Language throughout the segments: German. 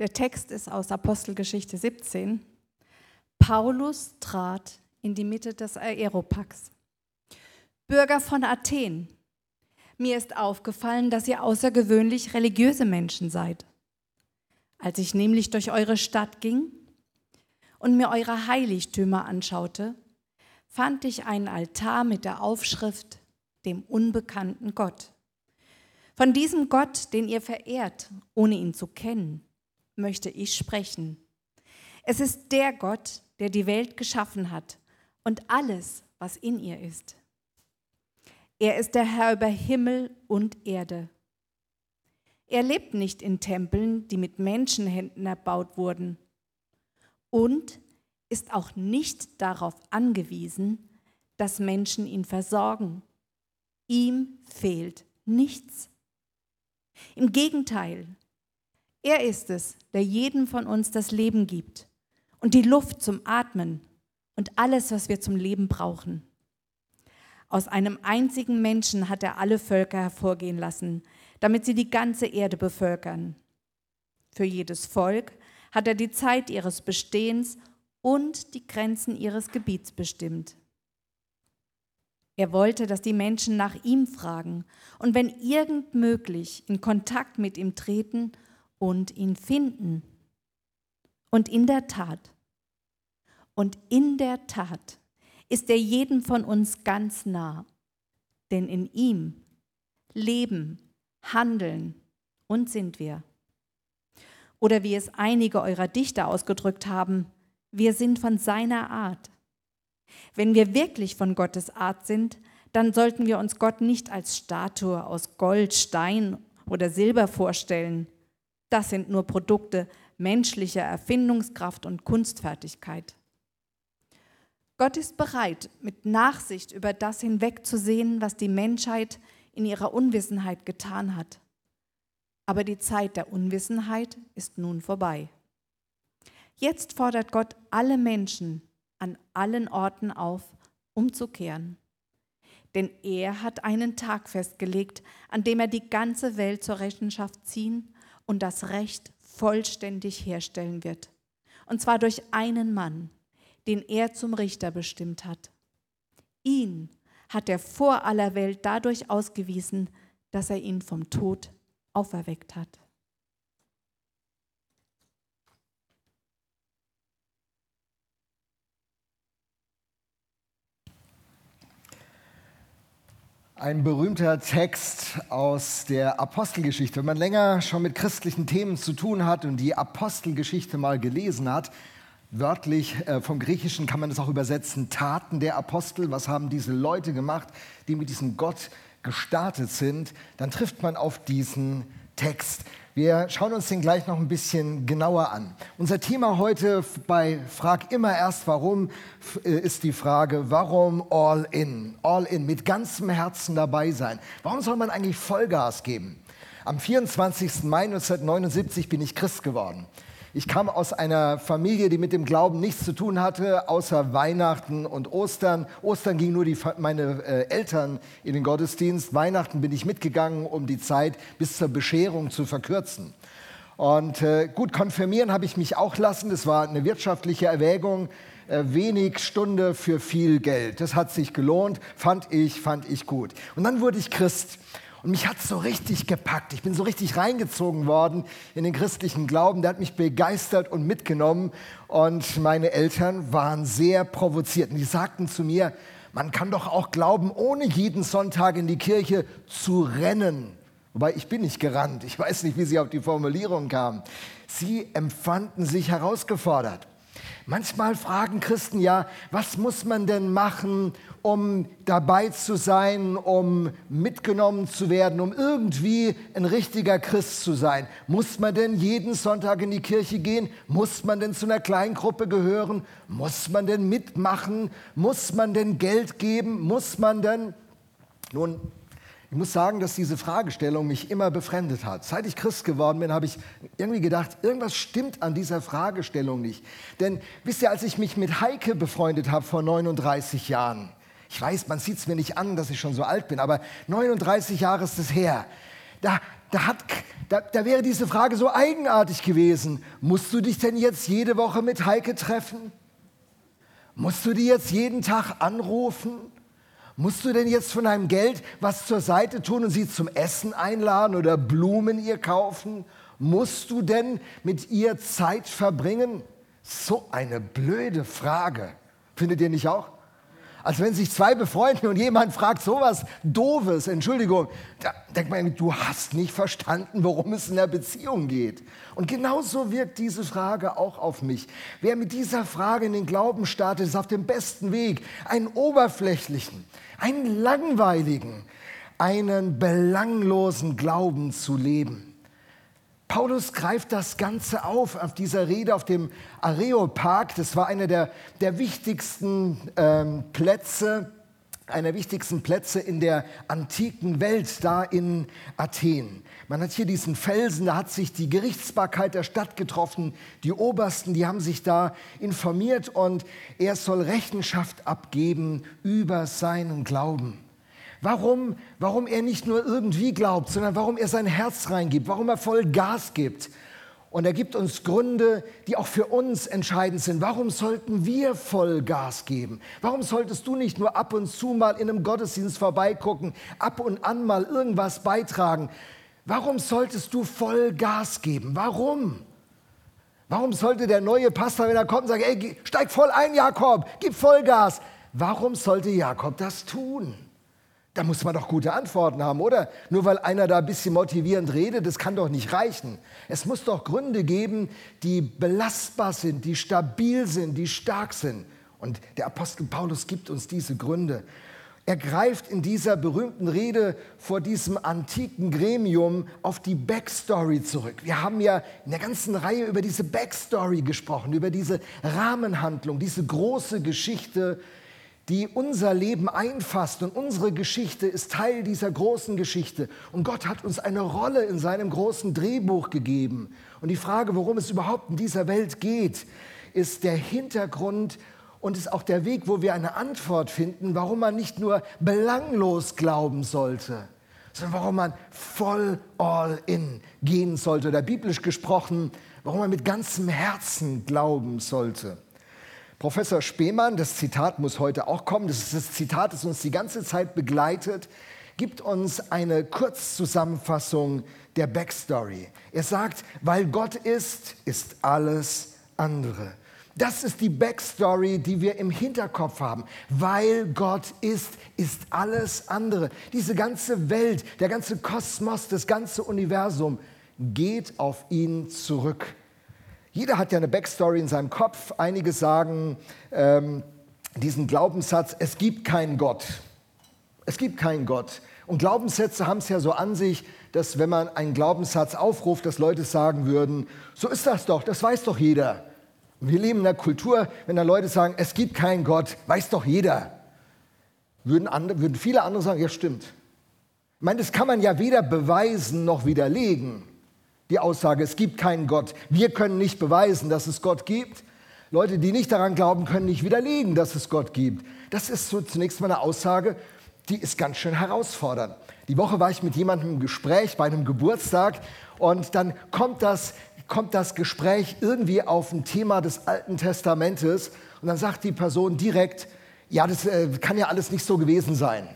Der Text ist aus Apostelgeschichte 17. Paulus trat in die Mitte des Aeropax. Bürger von Athen, mir ist aufgefallen, dass ihr außergewöhnlich religiöse Menschen seid. Als ich nämlich durch eure Stadt ging und mir eure Heiligtümer anschaute, fand ich einen Altar mit der Aufschrift dem unbekannten Gott. Von diesem Gott, den ihr verehrt, ohne ihn zu kennen möchte ich sprechen. Es ist der Gott, der die Welt geschaffen hat und alles, was in ihr ist. Er ist der Herr über Himmel und Erde. Er lebt nicht in Tempeln, die mit Menschenhänden erbaut wurden und ist auch nicht darauf angewiesen, dass Menschen ihn versorgen. Ihm fehlt nichts. Im Gegenteil, er ist es, der jedem von uns das Leben gibt und die Luft zum Atmen und alles, was wir zum Leben brauchen. Aus einem einzigen Menschen hat er alle Völker hervorgehen lassen, damit sie die ganze Erde bevölkern. Für jedes Volk hat er die Zeit ihres Bestehens und die Grenzen ihres Gebiets bestimmt. Er wollte, dass die Menschen nach ihm fragen und wenn irgend möglich in Kontakt mit ihm treten und ihn finden. Und in der Tat, und in der Tat ist er jedem von uns ganz nah, denn in ihm leben, handeln und sind wir. Oder wie es einige eurer Dichter ausgedrückt haben, wir sind von seiner Art. Wenn wir wirklich von Gottes Art sind, dann sollten wir uns Gott nicht als Statue aus Gold, Stein oder Silber vorstellen, das sind nur Produkte menschlicher Erfindungskraft und Kunstfertigkeit. Gott ist bereit, mit Nachsicht über das hinwegzusehen, was die Menschheit in ihrer Unwissenheit getan hat. Aber die Zeit der Unwissenheit ist nun vorbei. Jetzt fordert Gott alle Menschen an allen Orten auf, umzukehren. Denn er hat einen Tag festgelegt, an dem er die ganze Welt zur Rechenschaft ziehen und das Recht vollständig herstellen wird. Und zwar durch einen Mann, den er zum Richter bestimmt hat. Ihn hat er vor aller Welt dadurch ausgewiesen, dass er ihn vom Tod auferweckt hat. Ein berühmter Text aus der Apostelgeschichte. Wenn man länger schon mit christlichen Themen zu tun hat und die Apostelgeschichte mal gelesen hat, wörtlich äh, vom Griechischen kann man das auch übersetzen, Taten der Apostel, was haben diese Leute gemacht, die mit diesem Gott gestartet sind, dann trifft man auf diesen Text. Wir schauen uns den gleich noch ein bisschen genauer an. Unser Thema heute bei Frag immer erst warum äh, ist die Frage, warum all in? All in, mit ganzem Herzen dabei sein. Warum soll man eigentlich Vollgas geben? Am 24. Mai 1979 bin ich Christ geworden. Ich kam aus einer Familie, die mit dem Glauben nichts zu tun hatte, außer Weihnachten und Ostern. Ostern ging nur die, meine äh, Eltern in den Gottesdienst. Weihnachten bin ich mitgegangen, um die Zeit bis zur Bescherung zu verkürzen. Und äh, gut, konfirmieren habe ich mich auch lassen. Das war eine wirtschaftliche Erwägung. Äh, wenig Stunde für viel Geld. Das hat sich gelohnt, fand ich, fand ich gut. Und dann wurde ich Christ. Und mich hat es so richtig gepackt. Ich bin so richtig reingezogen worden in den christlichen Glauben. Der hat mich begeistert und mitgenommen. Und meine Eltern waren sehr provoziert. Und die sagten zu mir, man kann doch auch glauben, ohne jeden Sonntag in die Kirche zu rennen. Wobei ich bin nicht gerannt. Ich weiß nicht, wie sie auf die Formulierung kamen. Sie empfanden sich herausgefordert. Manchmal fragen Christen ja, was muss man denn machen, um dabei zu sein, um mitgenommen zu werden, um irgendwie ein richtiger Christ zu sein? Muss man denn jeden Sonntag in die Kirche gehen? Muss man denn zu einer Kleingruppe gehören? Muss man denn mitmachen? Muss man denn Geld geben? Muss man denn... Nun, ich muss sagen, dass diese Fragestellung mich immer befremdet hat. Seit ich Christ geworden bin, habe ich irgendwie gedacht, irgendwas stimmt an dieser Fragestellung nicht. Denn wisst ihr, als ich mich mit Heike befreundet habe vor 39 Jahren, ich weiß, man sieht es mir nicht an, dass ich schon so alt bin, aber 39 Jahre ist es her, da da, hat, da, da wäre diese Frage so eigenartig gewesen. Musst du dich denn jetzt jede Woche mit Heike treffen? Musst du die jetzt jeden Tag anrufen? Musst du denn jetzt von deinem Geld was zur Seite tun und sie zum Essen einladen oder Blumen ihr kaufen? Musst du denn mit ihr Zeit verbringen? So eine blöde Frage. Findet ihr nicht auch? Als wenn sich zwei befreunden und jemand fragt sowas Doofes, Entschuldigung, da denkt man, du hast nicht verstanden, worum es in der Beziehung geht. Und genauso wirkt diese Frage auch auf mich. Wer mit dieser Frage in den Glauben startet, ist auf dem besten Weg, einen oberflächlichen, einen langweiligen, einen belanglosen Glauben zu leben. Paulus greift das Ganze auf, auf dieser Rede auf dem Areopag. Das war einer der, der wichtigsten ähm, Plätze, einer wichtigsten Plätze in der antiken Welt, da in Athen. Man hat hier diesen Felsen, da hat sich die Gerichtsbarkeit der Stadt getroffen, die Obersten, die haben sich da informiert und er soll Rechenschaft abgeben über seinen Glauben. Warum, warum er nicht nur irgendwie glaubt, sondern warum er sein Herz reingibt, warum er voll Gas gibt. Und er gibt uns Gründe, die auch für uns entscheidend sind. Warum sollten wir voll Gas geben? Warum solltest du nicht nur ab und zu mal in einem Gottesdienst vorbeigucken, ab und an mal irgendwas beitragen? Warum solltest du voll Gas geben? Warum? Warum sollte der neue Pastor, wenn er kommt, sagen, ey, steig voll ein, Jakob, gib Vollgas? Warum sollte Jakob das tun? Da muss man doch gute Antworten haben, oder? Nur weil einer da ein bisschen motivierend redet, das kann doch nicht reichen. Es muss doch Gründe geben, die belastbar sind, die stabil sind, die stark sind. Und der Apostel Paulus gibt uns diese Gründe. Er greift in dieser berühmten Rede vor diesem antiken Gremium auf die Backstory zurück. Wir haben ja in der ganzen Reihe über diese Backstory gesprochen, über diese Rahmenhandlung, diese große Geschichte die unser Leben einfasst. Und unsere Geschichte ist Teil dieser großen Geschichte. Und Gott hat uns eine Rolle in seinem großen Drehbuch gegeben. Und die Frage, worum es überhaupt in dieser Welt geht, ist der Hintergrund und ist auch der Weg, wo wir eine Antwort finden, warum man nicht nur belanglos glauben sollte, sondern warum man voll all in gehen sollte. Oder biblisch gesprochen, warum man mit ganzem Herzen glauben sollte. Professor Spemann, das Zitat muss heute auch kommen, das ist das Zitat, das uns die ganze Zeit begleitet, gibt uns eine Kurzzusammenfassung der Backstory. Er sagt, weil Gott ist, ist alles andere. Das ist die Backstory, die wir im Hinterkopf haben. Weil Gott ist, ist alles andere. Diese ganze Welt, der ganze Kosmos, das ganze Universum geht auf ihn zurück. Jeder hat ja eine Backstory in seinem Kopf. Einige sagen ähm, diesen Glaubenssatz, es gibt keinen Gott. Es gibt keinen Gott. Und Glaubenssätze haben es ja so an sich, dass wenn man einen Glaubenssatz aufruft, dass Leute sagen würden, so ist das doch, das weiß doch jeder. Wir leben in einer Kultur, wenn da Leute sagen, es gibt keinen Gott, weiß doch jeder. Würden, andere, würden viele andere sagen, ja stimmt. Ich meine, das kann man ja weder beweisen noch widerlegen die Aussage, es gibt keinen Gott. Wir können nicht beweisen, dass es Gott gibt. Leute, die nicht daran glauben, können nicht widerlegen, dass es Gott gibt. Das ist so zunächst mal eine Aussage, die ist ganz schön herausfordernd. Die Woche war ich mit jemandem im Gespräch bei einem Geburtstag und dann kommt das, kommt das Gespräch irgendwie auf ein Thema des Alten Testamentes und dann sagt die Person direkt, ja, das äh, kann ja alles nicht so gewesen sein.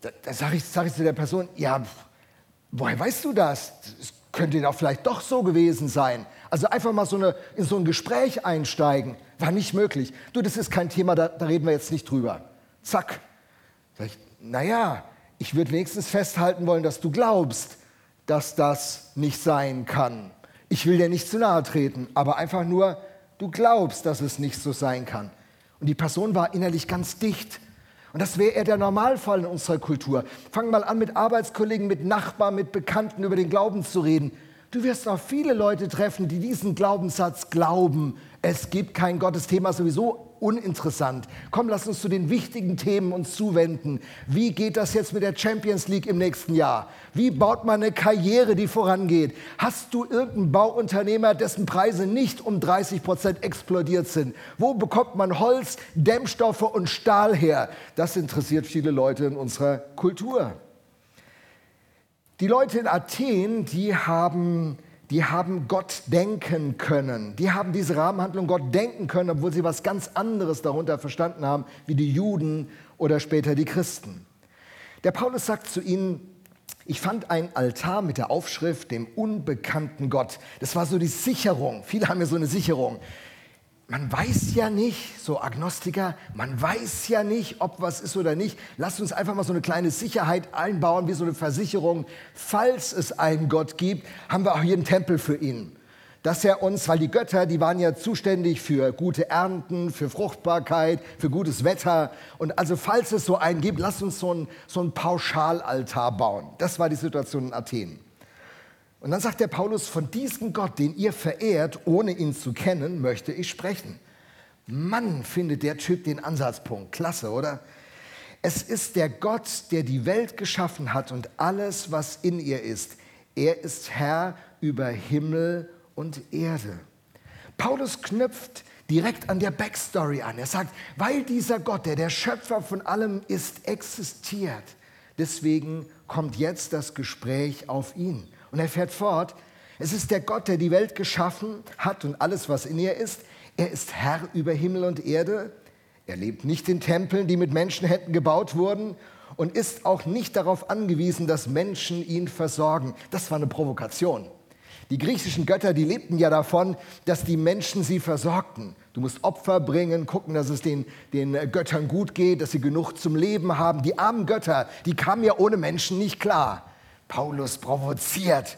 Da, da sage ich, sag ich zu der Person, ja, woher weißt du das? Das könnte doch vielleicht doch so gewesen sein. Also einfach mal so eine, in so ein Gespräch einsteigen, war nicht möglich. Du, das ist kein Thema, da, da reden wir jetzt nicht drüber. Zack. Sag ich, naja, ich würde wenigstens festhalten wollen, dass du glaubst, dass das nicht sein kann. Ich will dir nicht zu nahe treten, aber einfach nur, du glaubst, dass es nicht so sein kann. Und die Person war innerlich ganz dicht und das wäre eher der Normalfall in unserer Kultur. Fang mal an, mit Arbeitskollegen, mit Nachbarn, mit Bekannten über den Glauben zu reden. Du wirst auch viele Leute treffen, die diesen Glaubenssatz glauben. Es gibt kein Gottesthema sowieso uninteressant. Komm, lass uns zu den wichtigen Themen uns zuwenden. Wie geht das jetzt mit der Champions League im nächsten Jahr? Wie baut man eine Karriere, die vorangeht? Hast du irgendeinen Bauunternehmer, dessen Preise nicht um 30 Prozent explodiert sind? Wo bekommt man Holz, Dämmstoffe und Stahl her? Das interessiert viele Leute in unserer Kultur. Die Leute in Athen, die haben, die haben Gott denken können. Die haben diese Rahmenhandlung Gott denken können, obwohl sie was ganz anderes darunter verstanden haben, wie die Juden oder später die Christen. Der Paulus sagt zu ihnen, ich fand einen Altar mit der Aufschrift dem unbekannten Gott. Das war so die Sicherung. Viele haben ja so eine Sicherung. Man weiß ja nicht, so Agnostiker, man weiß ja nicht, ob was ist oder nicht. Lasst uns einfach mal so eine kleine Sicherheit einbauen, wie so eine Versicherung. Falls es einen Gott gibt, haben wir auch hier einen Tempel für ihn dass er uns, weil die Götter, die waren ja zuständig für gute Ernten, für Fruchtbarkeit, für gutes Wetter. Und also falls es so einen gibt, lasst uns so einen, so einen Pauschalaltar bauen. Das war die Situation in Athen. Und dann sagt der Paulus, von diesem Gott, den ihr verehrt, ohne ihn zu kennen, möchte ich sprechen. Mann, findet der Typ den Ansatzpunkt. Klasse, oder? Es ist der Gott, der die Welt geschaffen hat und alles, was in ihr ist. Er ist Herr über Himmel und Erde. Paulus knüpft direkt an der Backstory an. Er sagt, weil dieser Gott, der der Schöpfer von allem ist, existiert, deswegen kommt jetzt das Gespräch auf ihn. Und er fährt fort, es ist der Gott, der die Welt geschaffen hat und alles, was in ihr ist. Er ist Herr über Himmel und Erde. Er lebt nicht in Tempeln, die mit Menschenhänden gebaut wurden und ist auch nicht darauf angewiesen, dass Menschen ihn versorgen. Das war eine Provokation. Die griechischen Götter, die lebten ja davon, dass die Menschen sie versorgten. Du musst Opfer bringen, gucken, dass es den, den Göttern gut geht, dass sie genug zum Leben haben. Die armen Götter, die kamen ja ohne Menschen nicht klar. Paulus provoziert.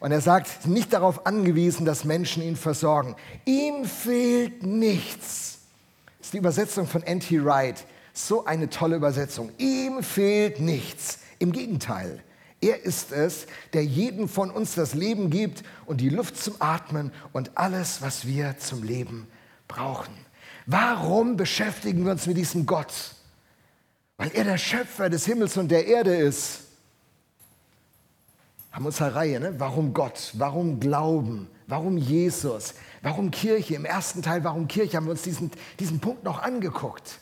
Und er sagt, nicht darauf angewiesen, dass Menschen ihn versorgen. Ihm fehlt nichts. Das ist die Übersetzung von N.T. Wright. So eine tolle Übersetzung. Ihm fehlt nichts. Im Gegenteil. Er ist es, der jedem von uns das Leben gibt und die Luft zum Atmen und alles, was wir zum Leben brauchen. Warum beschäftigen wir uns mit diesem Gott? Weil er der Schöpfer des Himmels und der Erde ist. Haben wir unsere Reihe, ne? Warum Gott? Warum Glauben? Warum Jesus? Warum Kirche? Im ersten Teil, warum Kirche, haben wir uns diesen, diesen Punkt noch angeguckt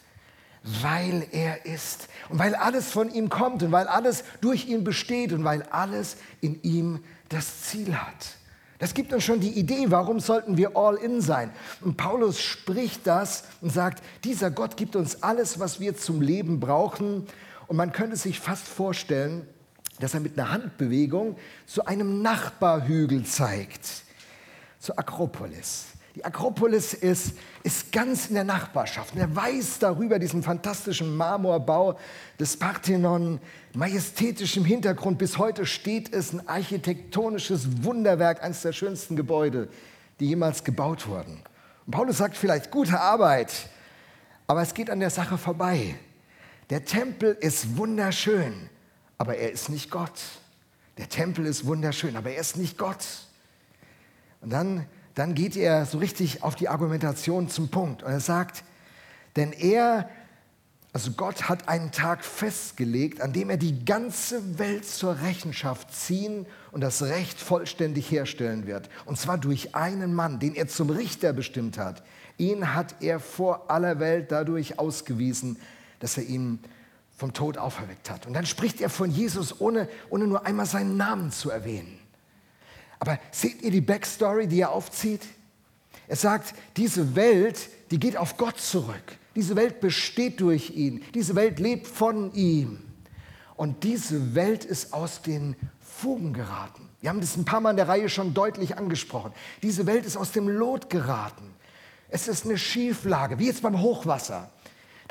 weil er ist und weil alles von ihm kommt und weil alles durch ihn besteht und weil alles in ihm das Ziel hat. Das gibt uns schon die Idee, warum sollten wir all in sein. Und Paulus spricht das und sagt, dieser Gott gibt uns alles, was wir zum Leben brauchen. Und man könnte sich fast vorstellen, dass er mit einer Handbewegung zu einem Nachbarhügel zeigt, zur Akropolis. Die Akropolis ist, ist ganz in der Nachbarschaft. Und er weiß darüber, diesen fantastischen Marmorbau des Parthenon, majestätisch im Hintergrund. Bis heute steht es ein architektonisches Wunderwerk, eines der schönsten Gebäude, die jemals gebaut wurden. Und Paulus sagt vielleicht, gute Arbeit, aber es geht an der Sache vorbei. Der Tempel ist wunderschön, aber er ist nicht Gott. Der Tempel ist wunderschön, aber er ist nicht Gott. Und dann dann geht er so richtig auf die Argumentation zum Punkt. Und er sagt, denn er, also Gott hat einen Tag festgelegt, an dem er die ganze Welt zur Rechenschaft ziehen und das Recht vollständig herstellen wird. Und zwar durch einen Mann, den er zum Richter bestimmt hat. Ihn hat er vor aller Welt dadurch ausgewiesen, dass er ihn vom Tod auferweckt hat. Und dann spricht er von Jesus, ohne, ohne nur einmal seinen Namen zu erwähnen. Aber seht ihr die Backstory, die er aufzieht? Er sagt, diese Welt, die geht auf Gott zurück. Diese Welt besteht durch ihn. Diese Welt lebt von ihm. Und diese Welt ist aus den Fugen geraten. Wir haben das ein paar Mal in der Reihe schon deutlich angesprochen. Diese Welt ist aus dem Lot geraten. Es ist eine Schieflage, wie jetzt beim Hochwasser.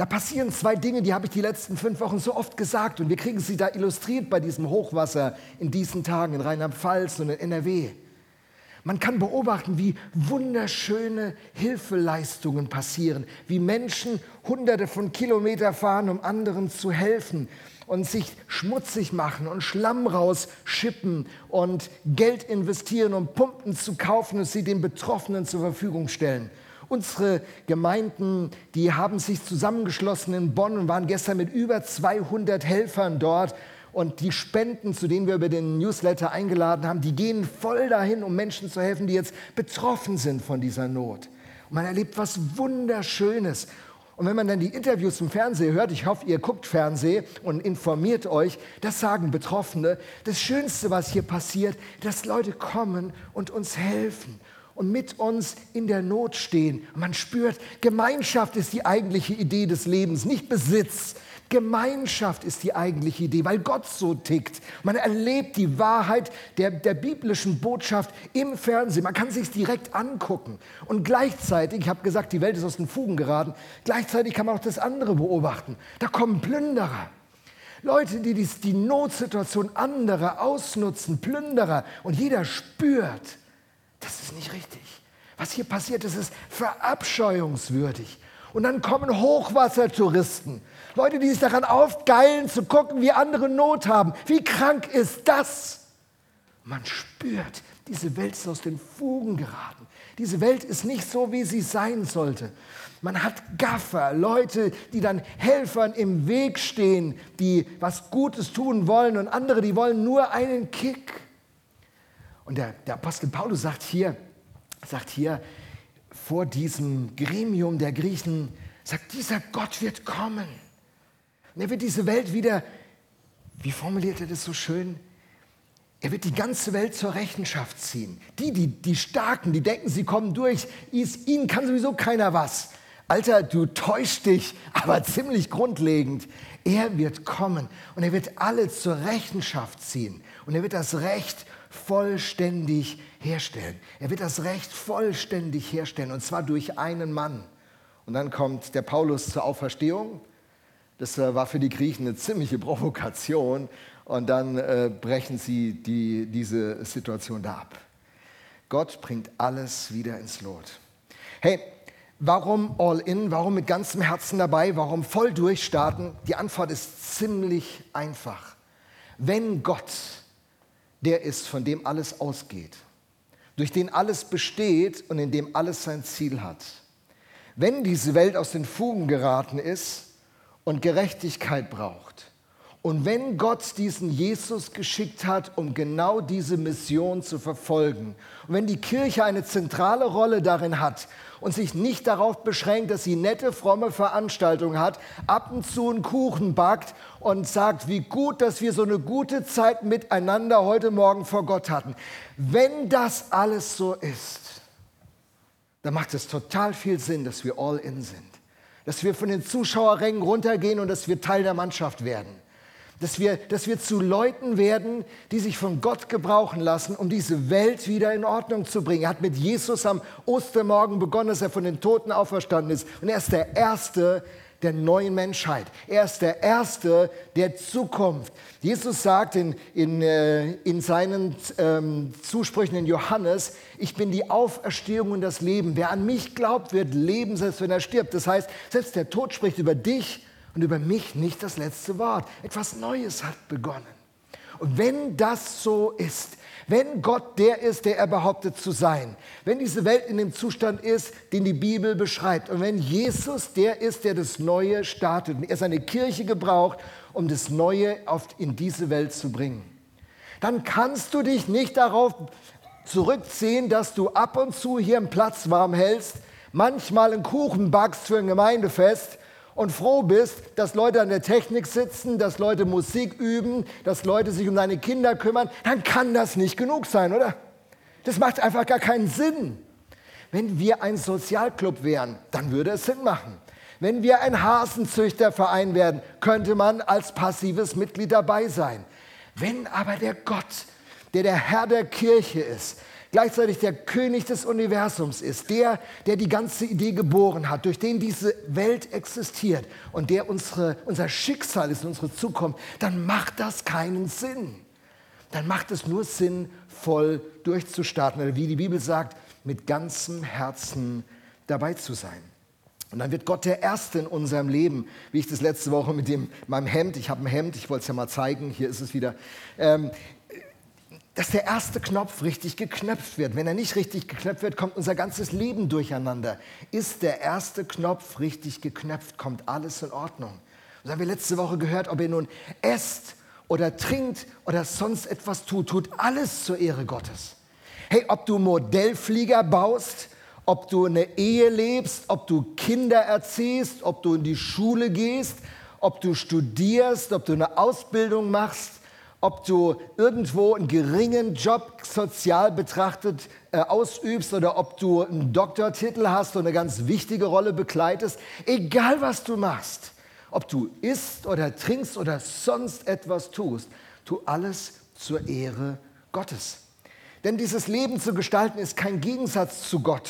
Da passieren zwei Dinge, die habe ich die letzten fünf Wochen so oft gesagt und wir kriegen sie da illustriert bei diesem Hochwasser in diesen Tagen in Rheinland-Pfalz und in NRW. Man kann beobachten, wie wunderschöne Hilfeleistungen passieren, wie Menschen hunderte von Kilometern fahren, um anderen zu helfen und sich schmutzig machen und Schlamm rausschippen und Geld investieren, um Pumpen zu kaufen und sie den Betroffenen zur Verfügung stellen. Unsere Gemeinden, die haben sich zusammengeschlossen in Bonn und waren gestern mit über 200 Helfern dort. Und die Spenden, zu denen wir über den Newsletter eingeladen haben, die gehen voll dahin, um Menschen zu helfen, die jetzt betroffen sind von dieser Not. Und man erlebt was Wunderschönes. Und wenn man dann die Interviews im Fernsehen hört, ich hoffe, ihr guckt Fernsehen und informiert euch, das sagen Betroffene, das Schönste, was hier passiert, dass Leute kommen und uns helfen und mit uns in der Not stehen. Man spürt, Gemeinschaft ist die eigentliche Idee des Lebens, nicht Besitz. Gemeinschaft ist die eigentliche Idee, weil Gott so tickt. Man erlebt die Wahrheit der, der biblischen Botschaft im Fernsehen. Man kann sich direkt angucken. Und gleichzeitig, ich habe gesagt, die Welt ist aus den Fugen geraten, gleichzeitig kann man auch das andere beobachten. Da kommen Plünderer. Leute, die die Notsituation anderer ausnutzen, Plünderer. Und jeder spürt, das ist nicht richtig. Was hier passiert ist, ist verabscheuungswürdig. Und dann kommen Hochwassertouristen. Leute, die sich daran aufgeilen, zu gucken, wie andere Not haben. Wie krank ist das? Man spürt, diese Welt ist aus den Fugen geraten. Diese Welt ist nicht so, wie sie sein sollte. Man hat Gaffer, Leute, die dann Helfern im Weg stehen, die was Gutes tun wollen und andere, die wollen nur einen Kick. Und der, der Apostel Paulus sagt hier, sagt hier vor diesem Gremium der Griechen, sagt, dieser Gott wird kommen. Und er wird diese Welt wieder, wie formuliert er das so schön? Er wird die ganze Welt zur Rechenschaft ziehen. Die, die, die Starken, die denken, sie kommen durch, ihnen kann sowieso keiner was. Alter, du täuschst dich, aber ziemlich grundlegend. Er wird kommen und er wird alle zur Rechenschaft ziehen. Und er wird das Recht vollständig herstellen. Er wird das Recht vollständig herstellen und zwar durch einen Mann. Und dann kommt der Paulus zur Auferstehung das äh, war für die Griechen eine ziemliche Provokation und dann äh, brechen sie die, diese Situation da ab. Gott bringt alles wieder ins Lot. Hey, warum all in? Warum mit ganzem Herzen dabei? Warum voll durchstarten? Die Antwort ist ziemlich einfach. Wenn Gott der ist, von dem alles ausgeht, durch den alles besteht und in dem alles sein Ziel hat, wenn diese Welt aus den Fugen geraten ist, und Gerechtigkeit braucht. Und wenn Gott diesen Jesus geschickt hat, um genau diese Mission zu verfolgen, und wenn die Kirche eine zentrale Rolle darin hat und sich nicht darauf beschränkt, dass sie nette, fromme Veranstaltungen hat, ab und zu einen Kuchen backt und sagt, wie gut, dass wir so eine gute Zeit miteinander heute Morgen vor Gott hatten. Wenn das alles so ist, dann macht es total viel Sinn, dass wir all in sind dass wir von den Zuschauerrängen runtergehen und dass wir Teil der Mannschaft werden. Dass wir, dass wir zu Leuten werden, die sich von Gott gebrauchen lassen, um diese Welt wieder in Ordnung zu bringen. Er hat mit Jesus am Ostermorgen begonnen, dass er von den Toten auferstanden ist. Und er ist der Erste, der neuen Menschheit. Er ist der Erste der Zukunft. Jesus sagt in, in, äh, in seinen ähm, Zusprüchen in Johannes, ich bin die Auferstehung und das Leben. Wer an mich glaubt, wird leben, selbst wenn er stirbt. Das heißt, selbst der Tod spricht über dich und über mich nicht das letzte Wort. Etwas Neues hat begonnen. Und wenn das so ist, wenn Gott der ist, der er behauptet zu sein, wenn diese Welt in dem Zustand ist, den die Bibel beschreibt, und wenn Jesus der ist, der das Neue startet und er seine Kirche gebraucht, um das Neue in diese Welt zu bringen, dann kannst du dich nicht darauf zurückziehen, dass du ab und zu hier einen Platz warm hältst, manchmal einen Kuchen backst für ein Gemeindefest und froh bist, dass Leute an der Technik sitzen, dass Leute Musik üben, dass Leute sich um deine Kinder kümmern, dann kann das nicht genug sein, oder? Das macht einfach gar keinen Sinn. Wenn wir ein Sozialclub wären, dann würde es Sinn machen. Wenn wir ein Hasenzüchterverein werden, könnte man als passives Mitglied dabei sein. Wenn aber der Gott, der der Herr der Kirche ist, gleichzeitig der König des Universums ist, der, der die ganze Idee geboren hat, durch den diese Welt existiert und der unsere, unser Schicksal ist, unsere Zukunft, dann macht das keinen Sinn. Dann macht es nur Sinn, voll durchzustarten oder wie die Bibel sagt, mit ganzem Herzen dabei zu sein. Und dann wird Gott der Erste in unserem Leben, wie ich das letzte Woche mit dem, meinem Hemd, ich habe ein Hemd, ich wollte es ja mal zeigen, hier ist es wieder, ähm, dass der erste Knopf richtig geknöpft wird. Wenn er nicht richtig geknöpft wird, kommt unser ganzes Leben durcheinander. Ist der erste Knopf richtig geknöpft, kommt alles in Ordnung. Das haben wir letzte Woche gehört, ob ihr nun esst oder trinkt oder sonst etwas tut, tut alles zur Ehre Gottes. Hey, ob du Modellflieger baust ob du eine Ehe lebst, ob du Kinder erziehst, ob du in die Schule gehst, ob du studierst, ob du eine Ausbildung machst, ob du irgendwo einen geringen Job sozial betrachtet äh, ausübst oder ob du einen Doktortitel hast und eine ganz wichtige Rolle begleitest, egal was du machst, ob du isst oder trinkst oder sonst etwas tust, tu alles zur Ehre Gottes. Denn dieses Leben zu gestalten ist kein Gegensatz zu Gott,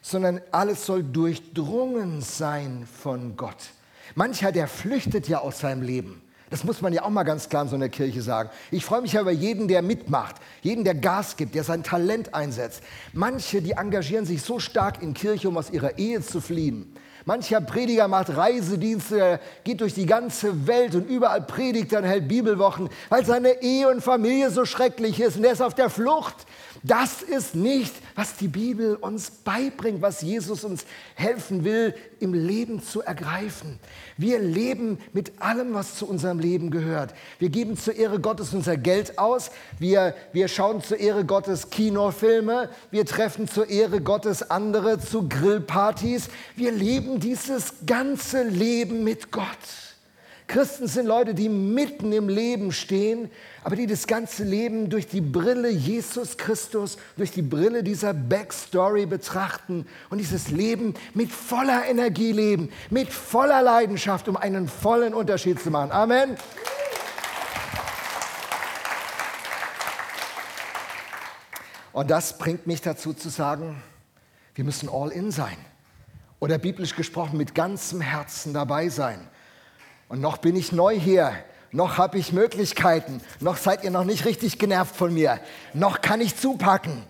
sondern alles soll durchdrungen sein von Gott. Mancher, der flüchtet ja aus seinem Leben. Das muss man ja auch mal ganz klar in so einer Kirche sagen. Ich freue mich ja über jeden, der mitmacht, jeden, der Gas gibt, der sein Talent einsetzt. Manche, die engagieren sich so stark in Kirche, um aus ihrer Ehe zu fliehen. Mancher Prediger macht Reisedienste, geht durch die ganze Welt und überall predigt und hält Bibelwochen, weil seine Ehe und Familie so schrecklich ist und er ist auf der Flucht. Das ist nicht, was die Bibel uns beibringt, was Jesus uns helfen will, im Leben zu ergreifen. Wir leben mit allem, was zu unserem Leben gehört. Wir geben zur Ehre Gottes unser Geld aus. Wir, wir schauen zur Ehre Gottes Kinofilme. Wir treffen zur Ehre Gottes andere zu Grillpartys. Wir leben dieses ganze Leben mit Gott. Christen sind Leute, die mitten im Leben stehen, aber die das ganze Leben durch die Brille Jesus Christus, durch die Brille dieser Backstory betrachten und dieses Leben mit voller Energie leben, mit voller Leidenschaft, um einen vollen Unterschied zu machen. Amen. Und das bringt mich dazu zu sagen, wir müssen all in sein. Oder biblisch gesprochen mit ganzem Herzen dabei sein. Und noch bin ich neu hier. Noch habe ich Möglichkeiten. Noch seid ihr noch nicht richtig genervt von mir. Noch kann ich zupacken.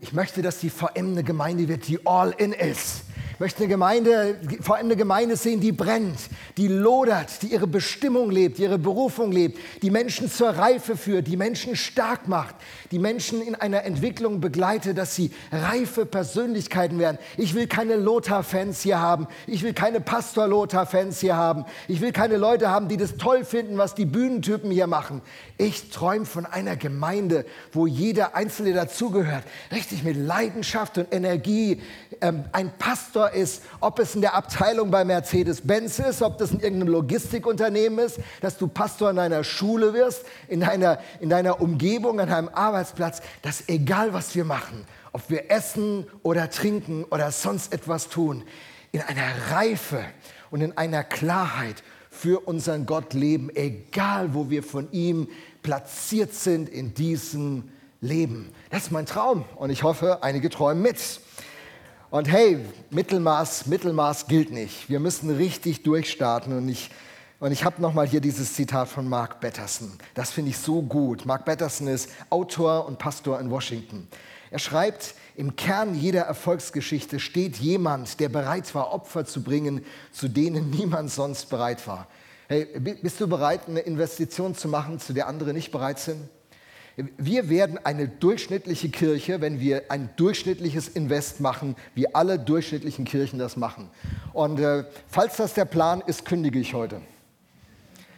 Ich möchte, dass die VM eine Gemeinde wird, die all in ist möchte eine Gemeinde, vor allem eine Gemeinde sehen, die brennt, die lodert, die ihre Bestimmung lebt, ihre Berufung lebt, die Menschen zur Reife führt, die Menschen stark macht, die Menschen in einer Entwicklung begleitet, dass sie reife Persönlichkeiten werden. Ich will keine Lothar-Fans hier haben. Ich will keine Pastor-Lothar-Fans hier haben. Ich will keine Leute haben, die das toll finden, was die Bühnentypen hier machen. Ich träume von einer Gemeinde, wo jeder Einzelne dazugehört, richtig mit Leidenschaft und Energie ähm, ein Pastor ist, ob es in der Abteilung bei Mercedes-Benz ist, ob das in irgendeinem Logistikunternehmen ist, dass du Pastor in deiner Schule wirst, in deiner, in deiner Umgebung, an deinem Arbeitsplatz, dass egal was wir machen, ob wir essen oder trinken oder sonst etwas tun, in einer Reife und in einer Klarheit für unseren Gott leben, egal wo wir von ihm platziert sind in diesem Leben. Das ist mein Traum und ich hoffe, einige träumen mit. Und hey, Mittelmaß, Mittelmaß gilt nicht. Wir müssen richtig durchstarten. Und ich, und ich habe nochmal hier dieses Zitat von Mark Batterson. Das finde ich so gut. Mark Batterson ist Autor und Pastor in Washington. Er schreibt, im Kern jeder Erfolgsgeschichte steht jemand, der bereit war, Opfer zu bringen, zu denen niemand sonst bereit war. Hey, bist du bereit, eine Investition zu machen, zu der andere nicht bereit sind? Wir werden eine durchschnittliche Kirche, wenn wir ein durchschnittliches Invest machen, wie alle durchschnittlichen Kirchen das machen. Und äh, falls das der Plan ist, kündige ich heute.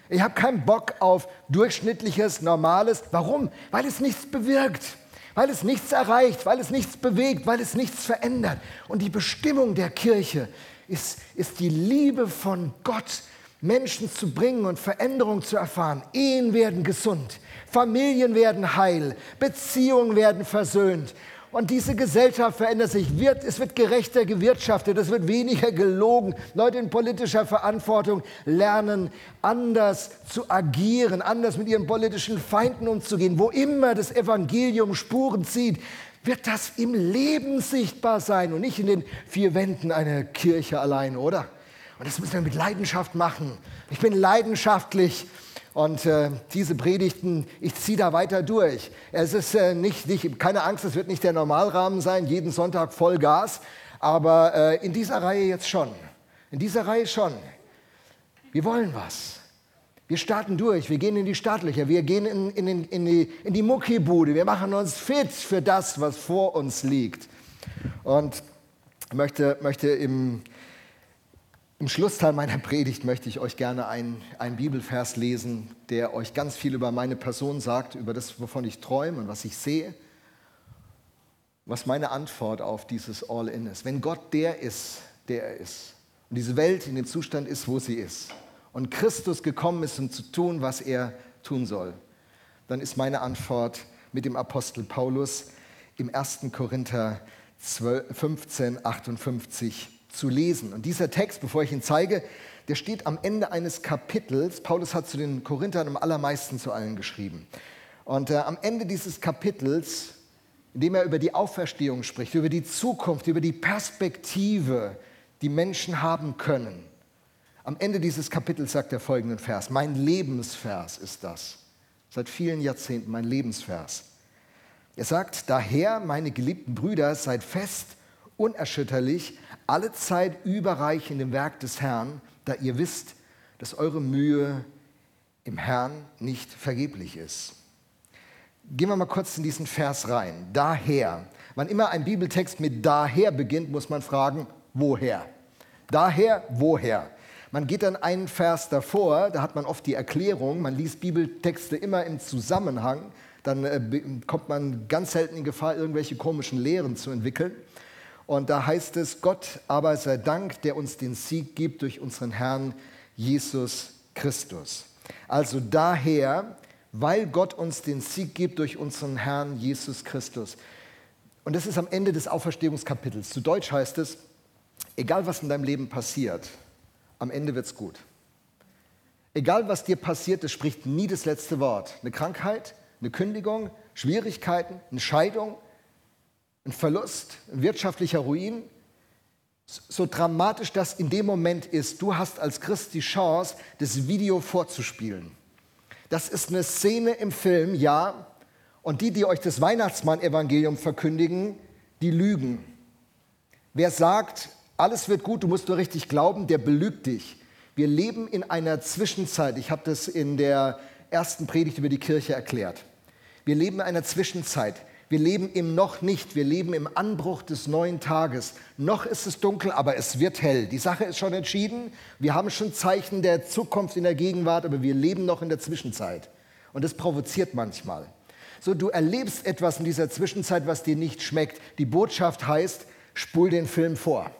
Ich habe keinen Bock auf durchschnittliches, normales. Warum? Weil es nichts bewirkt, weil es nichts erreicht, weil es nichts bewegt, weil es nichts verändert. Und die Bestimmung der Kirche ist, ist die Liebe von Gott, Menschen zu bringen und Veränderung zu erfahren. Ehen werden gesund. Familien werden heil, Beziehungen werden versöhnt. Und diese Gesellschaft verändert sich. Wird, es wird gerechter gewirtschaftet, es wird weniger gelogen. Leute in politischer Verantwortung lernen, anders zu agieren, anders mit ihren politischen Feinden umzugehen. Wo immer das Evangelium Spuren zieht, wird das im Leben sichtbar sein und nicht in den vier Wänden einer Kirche allein, oder? Und das müssen wir mit Leidenschaft machen. Ich bin leidenschaftlich und äh, diese Predigten, ich ziehe da weiter durch. Es ist äh, nicht, nicht, keine Angst, es wird nicht der Normalrahmen sein, jeden Sonntag voll Gas, aber äh, in dieser Reihe jetzt schon. In dieser Reihe schon. Wir wollen was. Wir starten durch, wir gehen in die Startlöcher, wir gehen in, in, in, die, in die Muckibude, wir machen uns fit für das, was vor uns liegt. Und ich möchte, möchte im, im Schlussteil meiner Predigt möchte ich euch gerne einen, einen Bibelvers lesen, der euch ganz viel über meine Person sagt, über das, wovon ich träume und was ich sehe. was meine Antwort auf dieses All-In ist. Wenn Gott der ist, der er ist, und diese Welt in dem Zustand ist, wo sie ist, und Christus gekommen ist, um zu tun, was er tun soll, dann ist meine Antwort mit dem Apostel Paulus im 1. Korinther 15, 58 zu lesen. Und dieser Text, bevor ich ihn zeige, der steht am Ende eines Kapitels. Paulus hat zu den Korinthern am allermeisten zu allen geschrieben. Und äh, am Ende dieses Kapitels, in dem er über die Auferstehung spricht, über die Zukunft, über die Perspektive, die Menschen haben können, am Ende dieses Kapitels sagt er folgenden Vers. Mein Lebensvers ist das. Seit vielen Jahrzehnten mein Lebensvers. Er sagt, daher, meine geliebten Brüder, seid fest, unerschütterlich, alle Zeit überreich in dem Werk des Herrn, da ihr wisst, dass eure Mühe im Herrn nicht vergeblich ist. Gehen wir mal kurz in diesen Vers rein. Daher. Wann immer ein Bibeltext mit daher beginnt, muss man fragen, woher? Daher, woher? Man geht dann einen Vers davor, da hat man oft die Erklärung, man liest Bibeltexte immer im Zusammenhang, dann äh, kommt man ganz selten in Gefahr, irgendwelche komischen Lehren zu entwickeln. Und da heißt es, Gott aber sei Dank, der uns den Sieg gibt durch unseren Herrn Jesus Christus. Also daher, weil Gott uns den Sieg gibt durch unseren Herrn Jesus Christus. Und das ist am Ende des Auferstehungskapitels. Zu Deutsch heißt es, egal was in deinem Leben passiert, am Ende wird es gut. Egal was dir passiert, es spricht nie das letzte Wort. Eine Krankheit, eine Kündigung, Schwierigkeiten, eine Scheidung, ein Verlust, ein wirtschaftlicher Ruin. So dramatisch das in dem Moment ist, du hast als Christ die Chance, das Video vorzuspielen. Das ist eine Szene im Film, ja. Und die, die euch das Weihnachtsmann-Evangelium verkündigen, die lügen. Wer sagt, alles wird gut, du musst nur richtig glauben, der belügt dich. Wir leben in einer Zwischenzeit. Ich habe das in der ersten Predigt über die Kirche erklärt. Wir leben in einer Zwischenzeit. Wir leben im Noch nicht. Wir leben im Anbruch des neuen Tages. Noch ist es dunkel, aber es wird hell. Die Sache ist schon entschieden. Wir haben schon Zeichen der Zukunft in der Gegenwart, aber wir leben noch in der Zwischenzeit. Und das provoziert manchmal. So, du erlebst etwas in dieser Zwischenzeit, was dir nicht schmeckt. Die Botschaft heißt, spul den Film vor.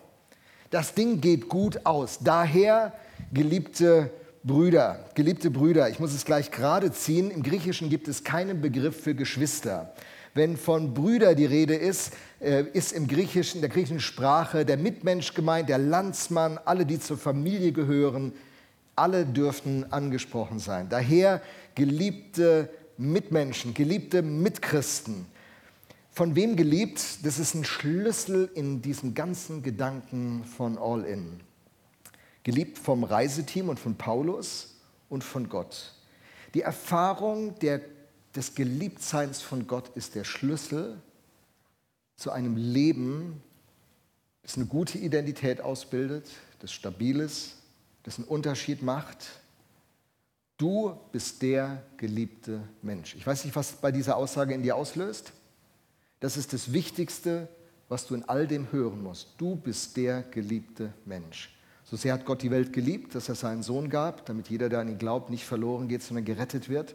Das Ding geht gut aus. Daher, geliebte Brüder, geliebte Brüder, ich muss es gleich gerade ziehen, im Griechischen gibt es keinen Begriff für Geschwister. Wenn von Brüder die Rede ist, äh, ist im Griechischen, der griechischen Sprache der Mitmensch gemeint, der Landsmann, alle, die zur Familie gehören, alle dürften angesprochen sein. Daher geliebte Mitmenschen, geliebte Mitchristen, von wem geliebt? Das ist ein Schlüssel in diesen ganzen Gedanken von All In. Geliebt vom Reiseteam und von Paulus und von Gott. Die Erfahrung der, des Geliebtseins von Gott ist der Schlüssel zu einem Leben, das eine gute Identität ausbildet, das stabil ist, das einen Unterschied macht. Du bist der geliebte Mensch. Ich weiß nicht, was bei dieser Aussage in dir auslöst. Das ist das Wichtigste, was du in all dem hören musst. Du bist der geliebte Mensch. So sehr hat Gott die Welt geliebt, dass er seinen Sohn gab, damit jeder, der an ihn glaubt, nicht verloren geht, sondern gerettet wird.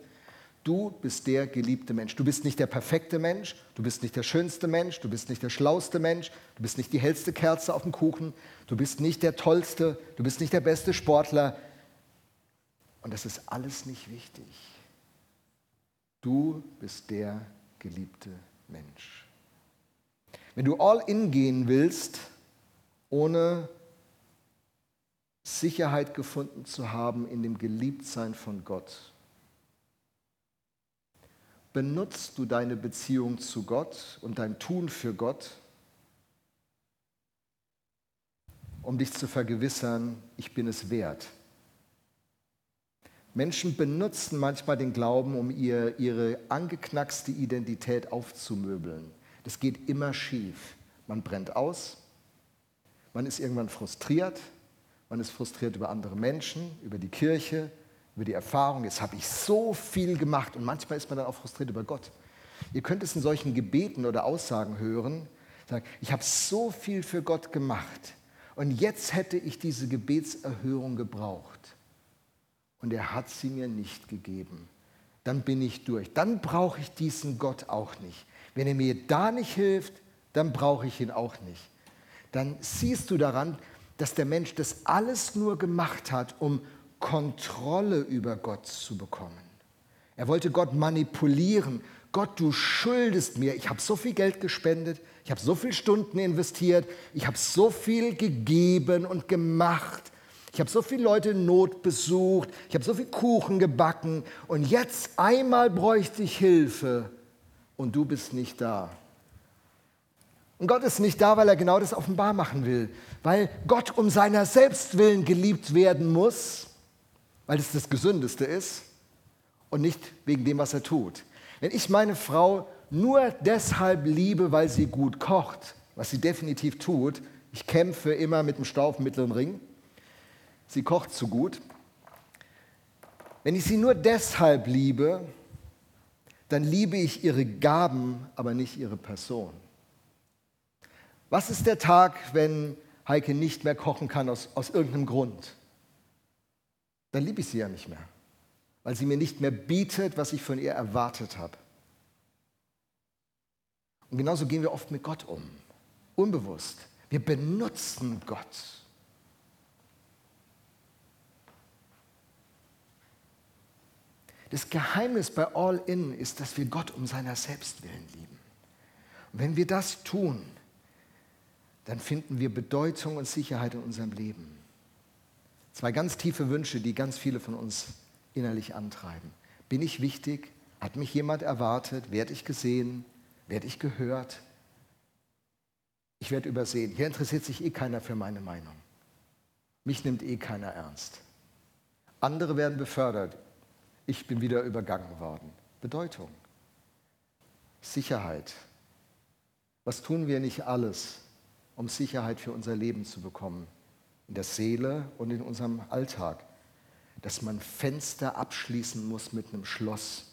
Du bist der geliebte Mensch. Du bist nicht der perfekte Mensch, du bist nicht der schönste Mensch, du bist nicht der schlauste Mensch, du bist nicht die hellste Kerze auf dem Kuchen, du bist nicht der tollste, du bist nicht der beste Sportler. Und das ist alles nicht wichtig. Du bist der geliebte Mensch. Wenn du all in gehen willst, ohne Sicherheit gefunden zu haben in dem Geliebtsein von Gott, benutzt du deine Beziehung zu Gott und dein Tun für Gott, um dich zu vergewissern, ich bin es wert. Menschen benutzen manchmal den Glauben, um ihr, ihre angeknackste Identität aufzumöbeln. Das geht immer schief. Man brennt aus, man ist irgendwann frustriert, man ist frustriert über andere Menschen, über die Kirche, über die Erfahrung. Jetzt habe ich so viel gemacht und manchmal ist man dann auch frustriert über Gott. Ihr könnt es in solchen Gebeten oder Aussagen hören, sagen, ich habe so viel für Gott gemacht und jetzt hätte ich diese Gebetserhörung gebraucht und er hat sie mir nicht gegeben. Dann bin ich durch. Dann brauche ich diesen Gott auch nicht. Wenn er mir da nicht hilft, dann brauche ich ihn auch nicht. Dann siehst du daran, dass der Mensch das alles nur gemacht hat, um Kontrolle über Gott zu bekommen. Er wollte Gott manipulieren. Gott, du schuldest mir. Ich habe so viel Geld gespendet, ich habe so viele Stunden investiert, ich habe so viel gegeben und gemacht. Ich habe so viele Leute in Not besucht, ich habe so viel Kuchen gebacken und jetzt einmal bräuchte ich Hilfe und du bist nicht da. Und Gott ist nicht da, weil er genau das offenbar machen will, weil Gott um seiner selbst willen geliebt werden muss, weil es das Gesündeste ist und nicht wegen dem, was er tut. Wenn ich meine Frau nur deshalb liebe, weil sie gut kocht, was sie definitiv tut, ich kämpfe immer mit dem Stau dem mittleren Ring, sie kocht zu gut. Wenn ich sie nur deshalb liebe, dann liebe ich ihre Gaben, aber nicht ihre Person. Was ist der Tag, wenn Heike nicht mehr kochen kann aus, aus irgendeinem Grund? Dann liebe ich sie ja nicht mehr, weil sie mir nicht mehr bietet, was ich von ihr erwartet habe. Und genauso gehen wir oft mit Gott um, unbewusst. Wir benutzen Gott. Das Geheimnis bei All In ist, dass wir Gott um seiner selbst willen lieben. Und wenn wir das tun, dann finden wir Bedeutung und Sicherheit in unserem Leben. Zwei ganz tiefe Wünsche, die ganz viele von uns innerlich antreiben. Bin ich wichtig? Hat mich jemand erwartet? Werde ich gesehen? Werde ich gehört? Ich werde übersehen. Hier interessiert sich eh keiner für meine Meinung. Mich nimmt eh keiner ernst. Andere werden befördert. Ich bin wieder übergangen worden. Bedeutung. Sicherheit. Was tun wir nicht alles, um Sicherheit für unser Leben zu bekommen? In der Seele und in unserem Alltag. Dass man Fenster abschließen muss mit einem Schloss.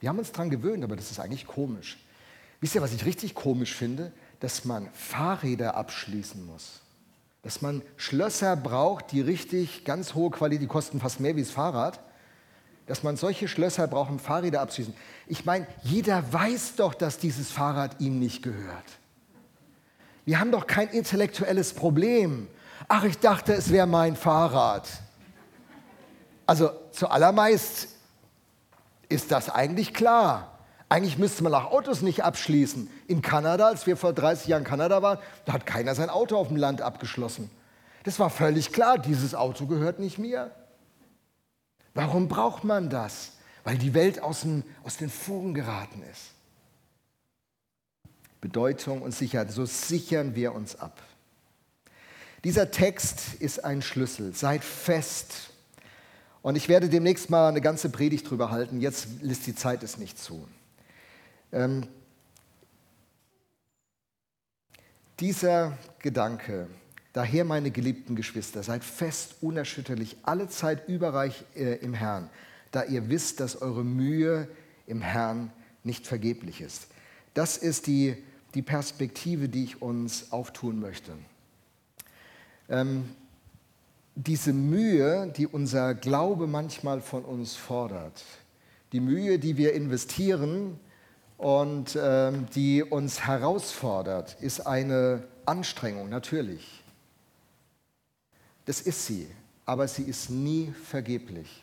Wir haben uns daran gewöhnt, aber das ist eigentlich komisch. Wisst ihr, was ich richtig komisch finde? Dass man Fahrräder abschließen muss. Dass man Schlösser braucht, die richtig ganz hohe Qualität, die kosten fast mehr wie das Fahrrad dass man solche Schlösser braucht, um Fahrräder abzuschließen. Ich meine, jeder weiß doch, dass dieses Fahrrad ihm nicht gehört. Wir haben doch kein intellektuelles Problem. Ach, ich dachte, es wäre mein Fahrrad. Also zuallermeist ist das eigentlich klar. Eigentlich müsste man auch Autos nicht abschließen. In Kanada, als wir vor 30 Jahren in Kanada waren, da hat keiner sein Auto auf dem Land abgeschlossen. Das war völlig klar, dieses Auto gehört nicht mir. Warum braucht man das? Weil die Welt aus, dem, aus den Fugen geraten ist. Bedeutung und Sicherheit, so sichern wir uns ab. Dieser Text ist ein Schlüssel. Seid fest. Und ich werde demnächst mal eine ganze Predigt drüber halten. Jetzt lässt die Zeit es nicht zu. Ähm, dieser Gedanke, Daher, meine geliebten Geschwister, seid fest, unerschütterlich, alle Zeit überreich äh, im Herrn, da ihr wisst, dass eure Mühe im Herrn nicht vergeblich ist. Das ist die, die Perspektive, die ich uns auftun möchte. Ähm, diese Mühe, die unser Glaube manchmal von uns fordert, die Mühe, die wir investieren und ähm, die uns herausfordert, ist eine Anstrengung, natürlich. Das ist sie, aber sie ist nie vergeblich.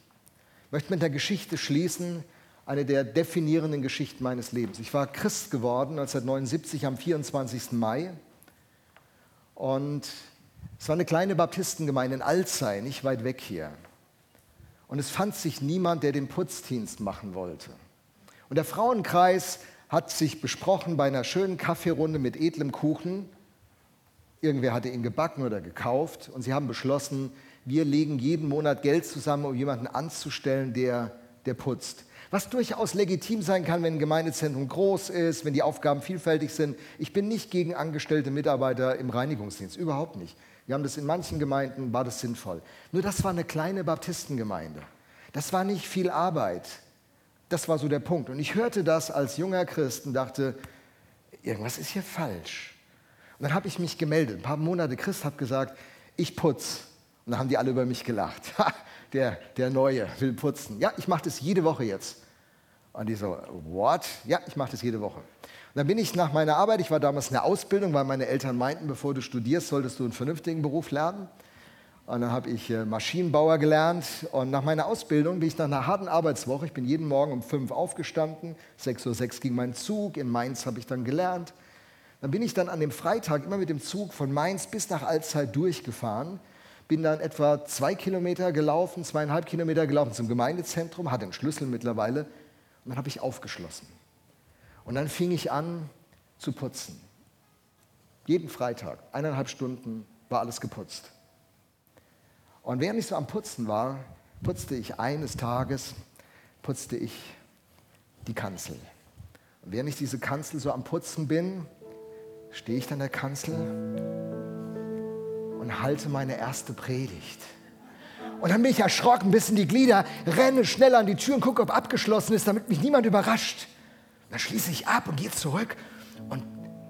Ich möchte mit der Geschichte schließen, eine der definierenden Geschichten meines Lebens. Ich war Christ geworden 1979 am 24. Mai und es war eine kleine Baptistengemeinde in Alzey, nicht weit weg hier. Und es fand sich niemand, der den Putzdienst machen wollte. Und der Frauenkreis hat sich besprochen bei einer schönen Kaffeerunde mit edlem Kuchen Irgendwer hatte ihn gebacken oder gekauft und sie haben beschlossen, wir legen jeden Monat Geld zusammen, um jemanden anzustellen, der, der putzt. Was durchaus legitim sein kann, wenn ein Gemeindezentrum groß ist, wenn die Aufgaben vielfältig sind. Ich bin nicht gegen angestellte Mitarbeiter im Reinigungsdienst, überhaupt nicht. Wir haben das in manchen Gemeinden, war das sinnvoll. Nur das war eine kleine Baptistengemeinde. Das war nicht viel Arbeit. Das war so der Punkt. Und ich hörte das als junger Christ und dachte, irgendwas ist hier falsch. Und dann habe ich mich gemeldet. Ein paar Monate Christ habe gesagt, ich putz. Und dann haben die alle über mich gelacht. Der, der Neue will putzen. Ja, ich mache das jede Woche jetzt. Und die so, what? Ja, ich mache das jede Woche. Und dann bin ich nach meiner Arbeit, ich war damals in der Ausbildung, weil meine Eltern meinten, bevor du studierst, solltest du einen vernünftigen Beruf lernen. Und dann habe ich äh, Maschinenbauer gelernt. Und nach meiner Ausbildung bin ich nach einer harten Arbeitswoche, ich bin jeden Morgen um fünf aufgestanden, 6.06 Uhr ging mein Zug, in Mainz habe ich dann gelernt. Dann bin ich dann an dem Freitag immer mit dem Zug von Mainz bis nach Alzeit durchgefahren, bin dann etwa zwei Kilometer gelaufen, zweieinhalb Kilometer gelaufen zum Gemeindezentrum, hatte einen Schlüssel mittlerweile und dann habe ich aufgeschlossen. Und dann fing ich an zu putzen. Jeden Freitag, eineinhalb Stunden war alles geputzt. Und während ich so am Putzen war, putzte ich eines Tages, putzte ich die Kanzel. Und während ich diese Kanzel so am Putzen bin, stehe ich an der Kanzel und halte meine erste Predigt. Und dann bin ich erschrocken bis in die Glieder, renne schnell an die Tür und gucke, ob abgeschlossen ist, damit mich niemand überrascht. Dann schließe ich ab und gehe zurück und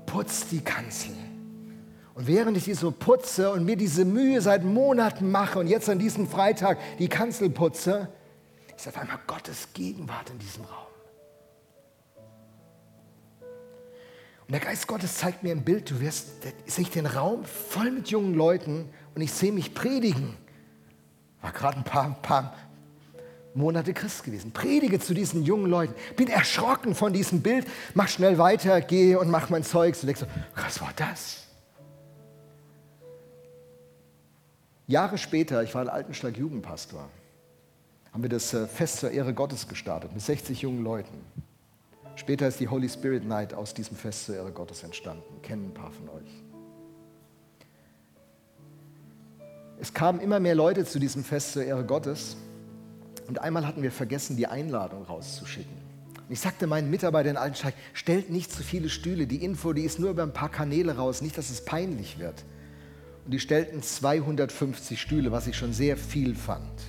putze die Kanzel. Und während ich die so putze und mir diese Mühe seit Monaten mache und jetzt an diesem Freitag die Kanzel putze, ist auf einmal Gottes Gegenwart in diesem Raum. Und der Geist Gottes zeigt mir ein Bild, du wirst, sehe ich den Raum voll mit jungen Leuten und ich sehe mich predigen. Gerade ein paar, paar Monate Christ gewesen. Predige zu diesen jungen Leuten. Bin erschrocken von diesem Bild. Mach schnell weiter, gehe und mach mein Zeugs. Und denk so, was war das? Jahre später, ich war in Altensteig Jugendpastor, haben wir das äh, Fest zur Ehre Gottes gestartet mit 60 jungen Leuten. Später ist die Holy Spirit Night aus diesem Fest zur Ehre Gottes entstanden. Kennen ein paar von euch. Es kamen immer mehr Leute zu diesem Fest zur Ehre Gottes. Und einmal hatten wir vergessen, die Einladung rauszuschicken. Und ich sagte meinen Mitarbeitern in Altensteig, stellt nicht zu viele Stühle. Die Info, die ist nur über ein paar Kanäle raus, nicht, dass es peinlich wird. Und die stellten 250 Stühle, was ich schon sehr viel fand.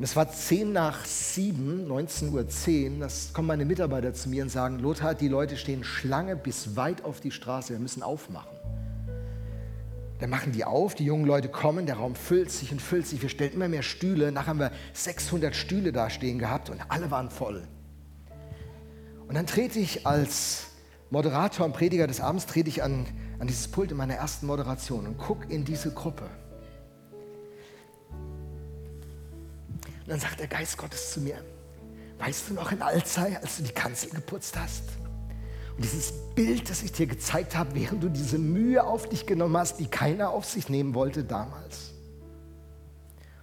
Und es war 10 nach 7, 19.10 Uhr, das kommen meine Mitarbeiter zu mir und sagen, Lothar, die Leute stehen Schlange bis weit auf die Straße, wir müssen aufmachen. Dann machen die auf, die jungen Leute kommen, der Raum füllt sich und füllt sich, wir stellen immer mehr Stühle, nachher haben wir 600 Stühle da stehen gehabt und alle waren voll. Und dann trete ich als Moderator und Prediger des Abends, trete ich an, an dieses Pult in meiner ersten Moderation und gucke in diese Gruppe. Und dann sagt der Geist Gottes zu mir, weißt du noch in Alzey, als du die Kanzel geputzt hast? Dieses Bild, das ich dir gezeigt habe, während du diese Mühe auf dich genommen hast, die keiner auf sich nehmen wollte damals.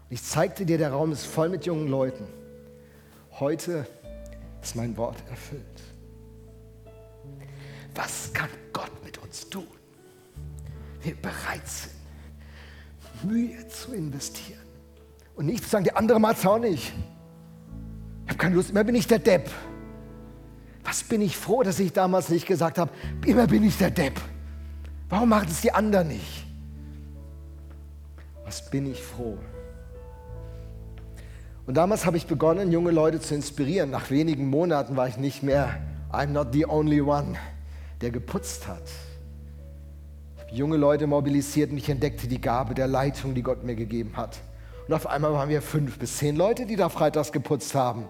Und ich zeigte dir, der Raum ist voll mit jungen Leuten. Heute ist mein Wort erfüllt. Was kann Gott mit uns tun? Wir bereit sind, Mühe zu investieren. Und nicht zu sagen, der andere macht es auch nicht. Ich habe keine Lust, immer bin ich der Depp. Was bin ich froh, dass ich damals nicht gesagt habe, immer bin ich der Depp. Warum machen es die anderen nicht? Was bin ich froh? Und damals habe ich begonnen, junge Leute zu inspirieren. Nach wenigen Monaten war ich nicht mehr, I'm not the only one, der geputzt hat. Junge Leute mobilisiert und ich entdeckte die Gabe der Leitung, die Gott mir gegeben hat. Und auf einmal waren wir fünf bis zehn Leute, die da freitags geputzt haben.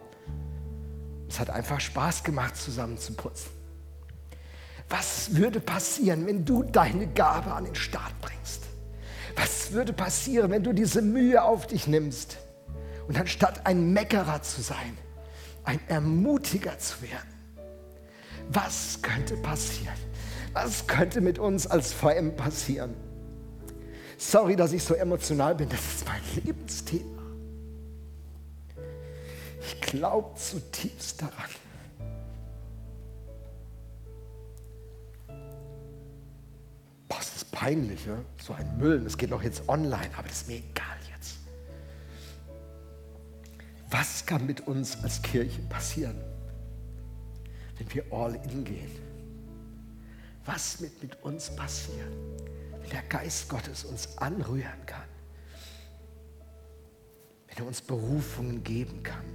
Es hat einfach Spaß gemacht, zusammen zu putzen. Was würde passieren, wenn du deine Gabe an den Start bringst? Was würde passieren, wenn du diese Mühe auf dich nimmst und anstatt ein Meckerer zu sein, ein Ermutiger zu werden? Was könnte passieren? Was könnte mit uns als VM passieren? Sorry, dass ich so emotional bin, das ist mein Lebensthema. Ich glaube zutiefst daran. Boah, das ist peinlich, ne? so ein Müll. Das geht doch jetzt online, aber das ist mir egal jetzt. Was kann mit uns als Kirche passieren, wenn wir all in gehen? Was wird mit uns passieren, der Geist Gottes uns anrühren kann, wenn er uns Berufungen geben kann,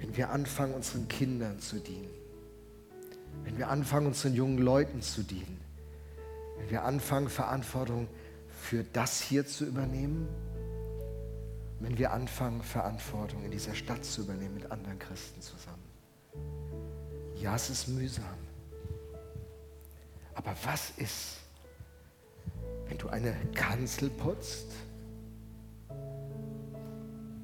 wenn wir anfangen, unseren Kindern zu dienen, wenn wir anfangen, unseren jungen Leuten zu dienen, wenn wir anfangen, Verantwortung für das hier zu übernehmen wenn wir anfangen, Verantwortung in dieser Stadt zu übernehmen mit anderen Christen zusammen. Ja, es ist mühsam. Aber was ist, wenn du eine Kanzel putzt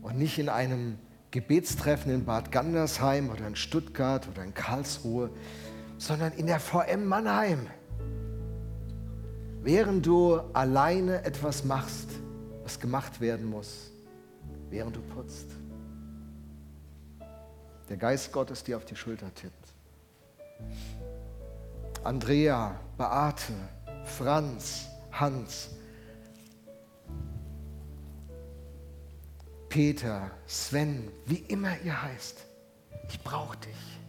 und nicht in einem Gebetstreffen in Bad Gandersheim oder in Stuttgart oder in Karlsruhe, sondern in der VM Mannheim. Während du alleine etwas machst, was gemacht werden muss, während du putzt. Der Geist Gottes dir auf die Schulter tippt. Andrea, Beate, Franz, Hans, Peter, Sven, wie immer ihr heißt. Ich brauche dich.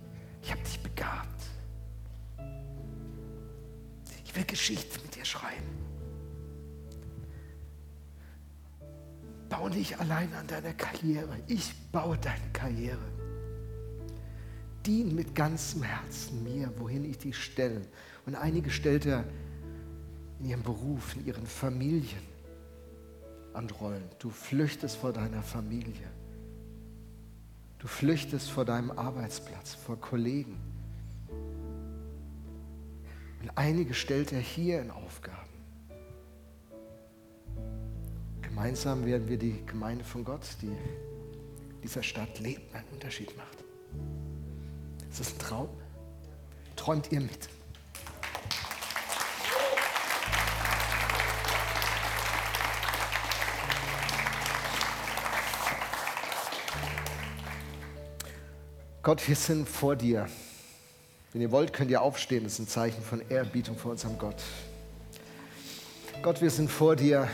Ich habe dich begabt. Ich will Geschichte mit dir schreiben. Bau nicht allein an deiner Karriere. Ich baue deine Karriere. Dien mit ganzem Herzen mir, wohin ich dich stelle. Und einige stellt er in ihrem Beruf, in ihren Familien an Rollen. Du flüchtest vor deiner Familie. Du flüchtest vor deinem Arbeitsplatz, vor Kollegen. Und einige stellt er hier in Aufgaben. Gemeinsam werden wir die Gemeinde von Gott, die dieser Stadt lebt, einen Unterschied macht. Ist das ein Traum? Träumt ihr mit? Gott, wir sind vor dir. Wenn ihr wollt, könnt ihr aufstehen. Das ist ein Zeichen von Ehrbietung vor unserem Gott. Gott, wir sind vor dir.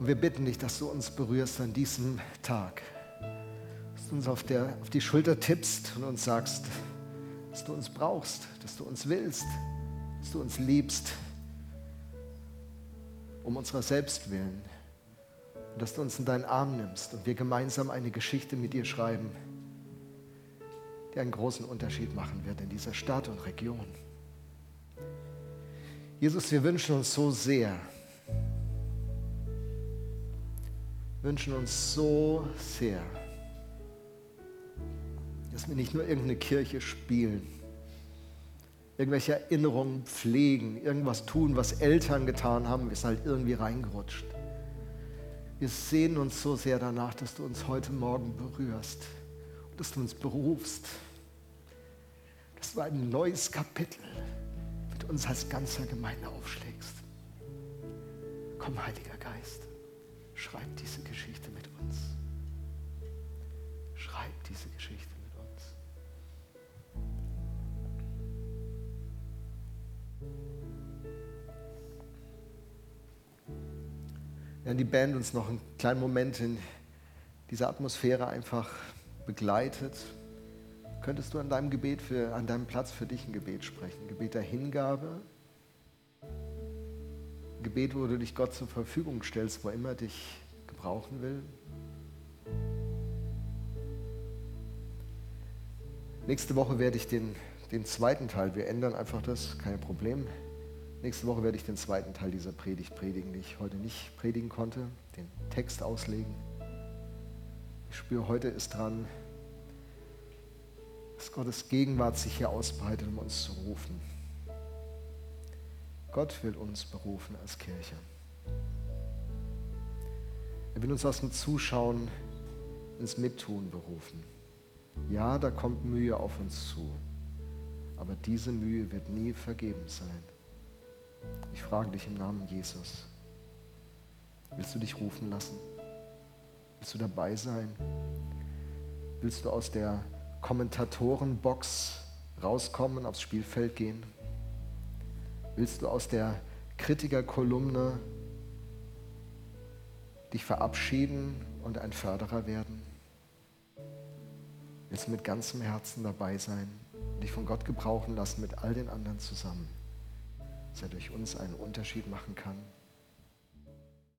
Und wir bitten dich, dass du uns berührst an diesem Tag. Dass du uns auf, der, auf die Schulter tippst und uns sagst, dass du uns brauchst, dass du uns willst, dass du uns liebst, um unserer selbst willen. Und dass du uns in deinen Arm nimmst und wir gemeinsam eine Geschichte mit dir schreiben, die einen großen Unterschied machen wird in dieser Stadt und Region. Jesus, wir wünschen uns so sehr, wünschen uns so sehr, dass wir nicht nur irgendeine Kirche spielen, irgendwelche Erinnerungen pflegen, irgendwas tun, was Eltern getan haben, sind halt irgendwie reingerutscht. Wir sehen uns so sehr danach, dass du uns heute Morgen berührst dass du uns berufst, dass du ein neues Kapitel mit uns als ganzer Gemeinde aufschlägst. Komm, Heiliger Geist. Schreib diese Geschichte mit Wenn die Band uns noch einen kleinen Moment in dieser Atmosphäre einfach begleitet, könntest du an deinem Gebet für, an deinem Platz für dich ein Gebet sprechen. Ein Gebet der Hingabe, Gebet, wo du dich Gott zur Verfügung stellst, wo immer dich gebrauchen will. Nächste Woche werde ich den, den zweiten Teil, wir ändern einfach das, kein Problem. Nächste Woche werde ich den zweiten Teil dieser Predigt predigen, die ich heute nicht predigen konnte, den Text auslegen. Ich spüre, heute ist dran, dass Gottes Gegenwart sich hier ausbreitet, um uns zu rufen. Gott will uns berufen als Kirche. Er will uns aus dem Zuschauen ins Mittun berufen. Ja, da kommt Mühe auf uns zu, aber diese Mühe wird nie vergebens sein. Ich frage dich im Namen Jesus, willst du dich rufen lassen? Willst du dabei sein? Willst du aus der Kommentatorenbox rauskommen, aufs Spielfeld gehen? Willst du aus der Kritikerkolumne dich verabschieden und ein Förderer werden? Willst du mit ganzem Herzen dabei sein dich von Gott gebrauchen lassen mit all den anderen zusammen, dass er durch uns einen Unterschied machen kann?